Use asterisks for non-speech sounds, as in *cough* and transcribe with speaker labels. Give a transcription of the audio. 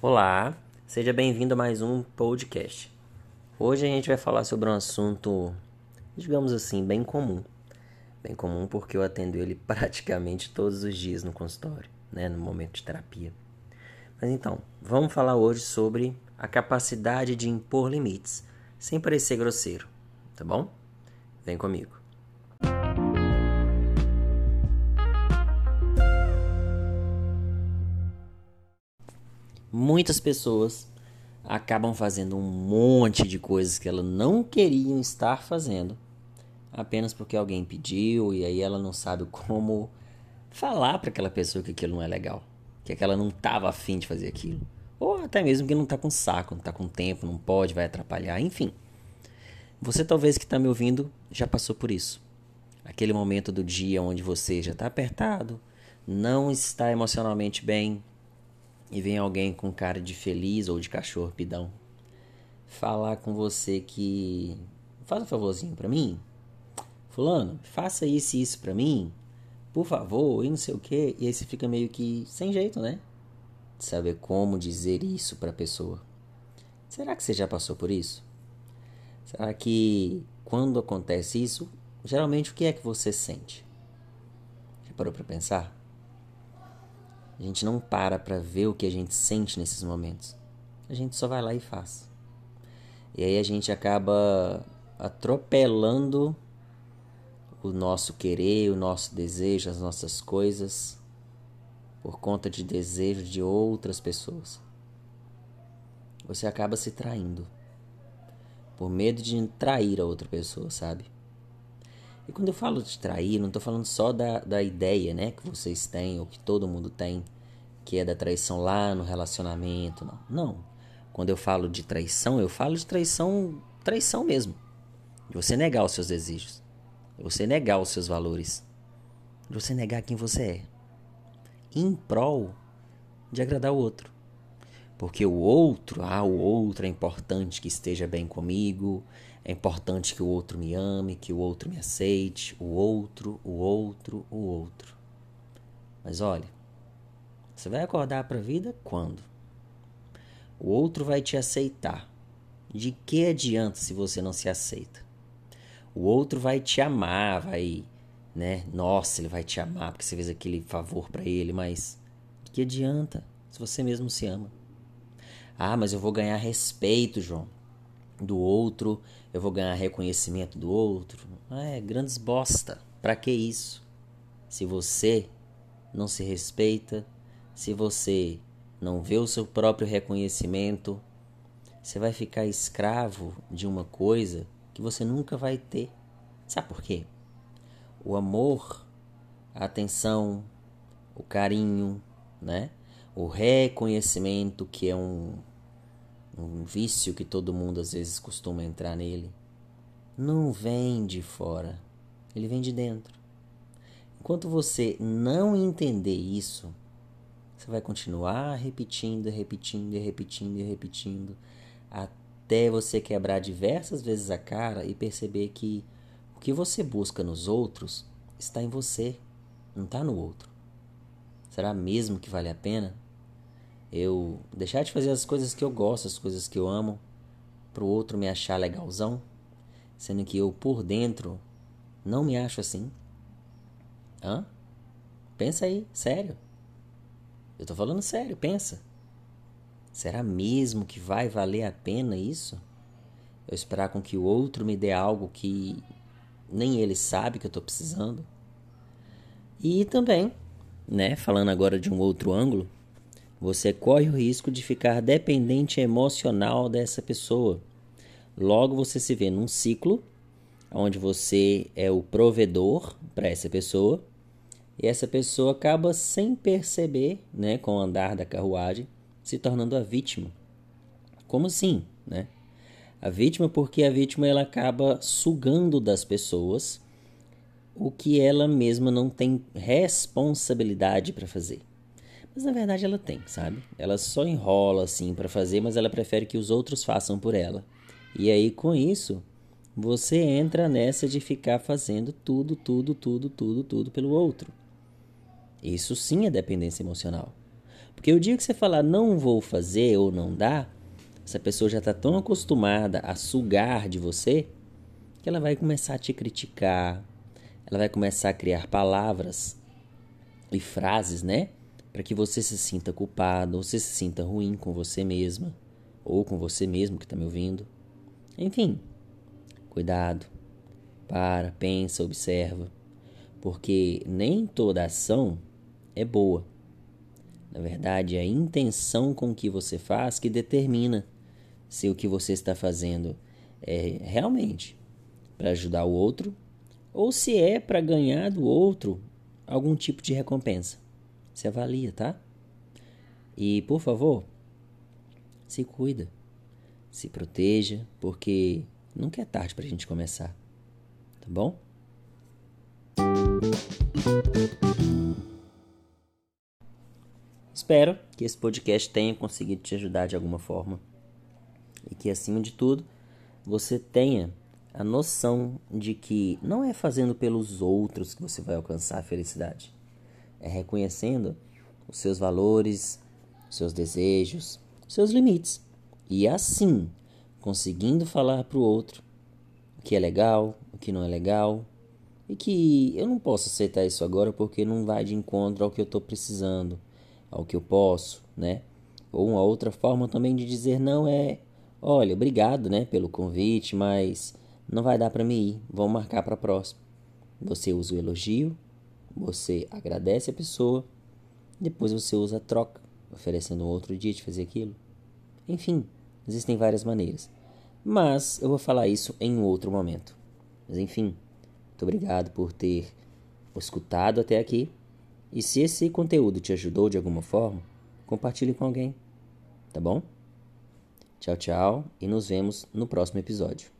Speaker 1: Olá, seja bem-vindo a mais um podcast. Hoje a gente vai falar sobre um assunto, digamos assim, bem comum. Bem comum porque eu atendo ele *laughs* praticamente todos os dias no consultório, né, no momento de terapia. Mas então, vamos falar hoje sobre a capacidade de impor limites, sem parecer grosseiro, tá bom? Vem comigo. Muitas pessoas acabam fazendo um monte de coisas que elas não queriam estar fazendo apenas porque alguém pediu e aí ela não sabe como falar para aquela pessoa que aquilo não é legal, que aquela não estava afim de fazer aquilo, ou até mesmo que não está com saco, não está com tempo, não pode, vai atrapalhar, enfim. Você talvez que está me ouvindo já passou por isso. Aquele momento do dia onde você já está apertado, não está emocionalmente bem, e vem alguém com cara de feliz ou de cachorro pidão falar com você que faz um favorzinho para mim, fulano, faça isso e isso para mim, por favor, e não sei o que, e aí você fica meio que sem jeito, né? De saber como dizer isso para pessoa. Será que você já passou por isso? Será que quando acontece isso, geralmente o que é que você sente? Já parou para pensar? A gente não para para ver o que a gente sente nesses momentos. A gente só vai lá e faz. E aí a gente acaba atropelando o nosso querer, o nosso desejo, as nossas coisas por conta de desejo de outras pessoas. Você acaba se traindo por medo de trair a outra pessoa, sabe? E quando eu falo de trair, não estou falando só da, da ideia né, que vocês têm, ou que todo mundo tem, que é da traição lá no relacionamento. Não. não. Quando eu falo de traição, eu falo de traição, traição mesmo. De você negar os seus desejos. De você negar os seus valores. De você negar quem você é. Em prol de agradar o outro. Porque o outro, ah, o outro é importante que esteja bem comigo, é importante que o outro me ame, que o outro me aceite, o outro, o outro, o outro. Mas olha, você vai acordar para a vida quando? O outro vai te aceitar. De que adianta se você não se aceita? O outro vai te amar, vai, né? Nossa, ele vai te amar porque você fez aquele favor para ele, mas de que adianta se você mesmo se ama? Ah, mas eu vou ganhar respeito, João, do outro, eu vou ganhar reconhecimento do outro. Ah, é, grandes bosta. Para que isso? Se você não se respeita, se você não vê o seu próprio reconhecimento, você vai ficar escravo de uma coisa que você nunca vai ter. Sabe por quê? O amor, a atenção, o carinho, né? O reconhecimento, que é um, um vício que todo mundo às vezes costuma entrar nele, não vem de fora, ele vem de dentro. Enquanto você não entender isso, você vai continuar repetindo, repetindo repetindo repetindo até você quebrar diversas vezes a cara e perceber que o que você busca nos outros está em você, não está no outro. Será mesmo que vale a pena eu deixar de fazer as coisas que eu gosto, as coisas que eu amo, para o outro me achar legalzão, sendo que eu por dentro não me acho assim? Hã? Pensa aí, sério. Eu tô falando sério, pensa. Será mesmo que vai valer a pena isso? Eu esperar com que o outro me dê algo que nem ele sabe que eu tô precisando? E também, né, falando agora de um outro ângulo, você corre o risco de ficar dependente emocional dessa pessoa. Logo você se vê num ciclo onde você é o provedor para essa pessoa e essa pessoa acaba sem perceber, né, com o andar da carruagem, se tornando a vítima. Como assim, né? A vítima porque a vítima ela acaba sugando das pessoas o que ela mesma não tem responsabilidade para fazer. Mas na verdade ela tem, sabe? Ela só enrola assim para fazer, mas ela prefere que os outros façam por ela. E aí com isso, você entra nessa de ficar fazendo tudo, tudo, tudo, tudo, tudo pelo outro. Isso sim é dependência emocional. Porque o dia que você falar não vou fazer ou não dá, essa pessoa já está tão acostumada a sugar de você que ela vai começar a te criticar, ela vai começar a criar palavras e frases, né? Para que você se sinta culpado, ou se sinta ruim com você mesma, ou com você mesmo que está me ouvindo. Enfim, cuidado. Para, pensa, observa. Porque nem toda ação é boa. Na verdade, é a intenção com que você faz que determina se o que você está fazendo é realmente para ajudar o outro ou se é para ganhar do outro algum tipo de recompensa. Se avalia, tá? E, por favor, se cuida, se proteja, porque nunca é tarde para a gente começar, tá bom? Espero que esse podcast tenha conseguido te ajudar de alguma forma e que, acima de tudo, você tenha a noção de que não é fazendo pelos outros que você vai alcançar a felicidade. É reconhecendo os seus valores, os seus desejos, os seus limites. E assim, conseguindo falar para o outro o que é legal, o que não é legal. E que eu não posso aceitar isso agora porque não vai de encontro ao que eu estou precisando, ao que eu posso, né? Ou uma outra forma também de dizer não é, olha, obrigado, né, pelo convite, mas não vai dar para mim ir, vamos marcar para a próxima. Você usa o elogio, você agradece a pessoa, depois você usa a troca, oferecendo outro dia de fazer aquilo. Enfim, existem várias maneiras. Mas eu vou falar isso em outro momento. Mas enfim, muito obrigado por ter escutado até aqui. E se esse conteúdo te ajudou de alguma forma, compartilhe com alguém. Tá bom? Tchau, tchau e nos vemos no próximo episódio.